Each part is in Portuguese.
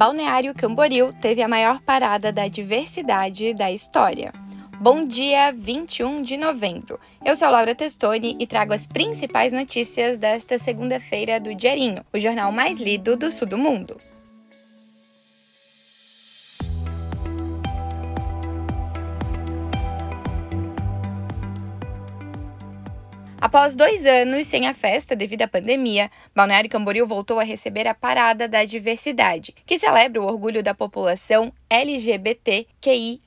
Balneário Camboriú teve a maior parada da diversidade da história. Bom dia, 21 de novembro. Eu sou Laura Testoni e trago as principais notícias desta segunda-feira do Diarinho, o jornal mais lido do sul do mundo. Após dois anos sem a festa devido à pandemia, Balneário Camboriú voltou a receber a Parada da Diversidade, que celebra o orgulho da população LGBTQIAP+,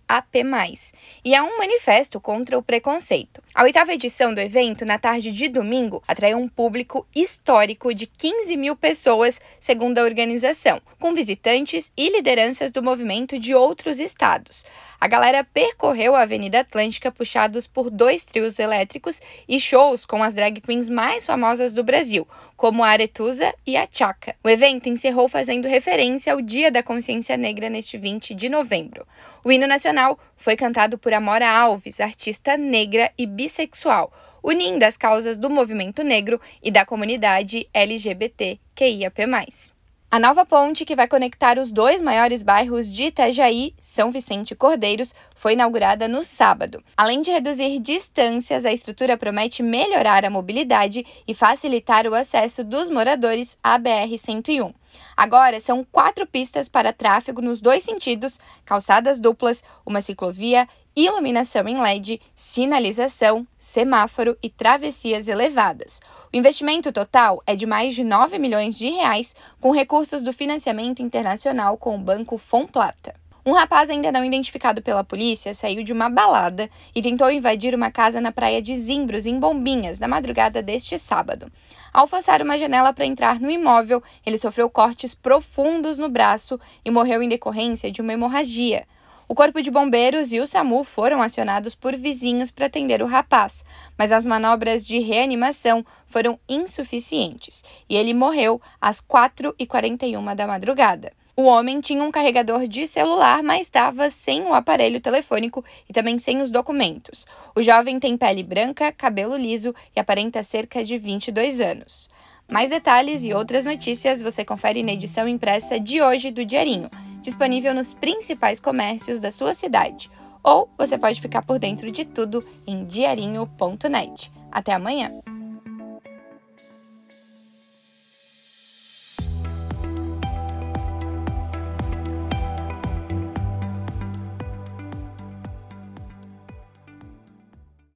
e é um manifesto contra o preconceito. A oitava edição do evento, na tarde de domingo, atraiu um público histórico de 15 mil pessoas, segundo a organização, com visitantes e lideranças do movimento de outros estados. A galera percorreu a Avenida Atlântica puxados por dois trios elétricos e shows com as drag queens mais famosas do Brasil, como a Aretusa e a Chaka. O evento encerrou fazendo referência ao Dia da Consciência Negra neste 20 de novembro. O hino nacional foi cantado por Amora Alves, artista negra e bissexual, unindo as causas do movimento negro e da comunidade LGBTQIAP+. A nova ponte que vai conectar os dois maiores bairros de Itajaí, São Vicente e Cordeiros, foi inaugurada no sábado. Além de reduzir distâncias, a estrutura promete melhorar a mobilidade e facilitar o acesso dos moradores à BR-101. Agora são quatro pistas para tráfego nos dois sentidos, calçadas duplas, uma ciclovia iluminação em LED, sinalização, semáforo e travessias elevadas. O investimento total é de mais de 9 milhões de reais, com recursos do financiamento internacional com o banco Fomplata. Um rapaz ainda não identificado pela polícia saiu de uma balada e tentou invadir uma casa na praia de Zimbros, em Bombinhas, na madrugada deste sábado. Ao forçar uma janela para entrar no imóvel, ele sofreu cortes profundos no braço e morreu em decorrência de uma hemorragia. O Corpo de Bombeiros e o SAMU foram acionados por vizinhos para atender o rapaz, mas as manobras de reanimação foram insuficientes e ele morreu às 4h41 da madrugada. O homem tinha um carregador de celular, mas estava sem o aparelho telefônico e também sem os documentos. O jovem tem pele branca, cabelo liso e aparenta cerca de 22 anos. Mais detalhes e outras notícias você confere na edição impressa de hoje do Diarinho disponível nos principais comércios da sua cidade. Ou você pode ficar por dentro de tudo em diarinho.net. Até amanhã!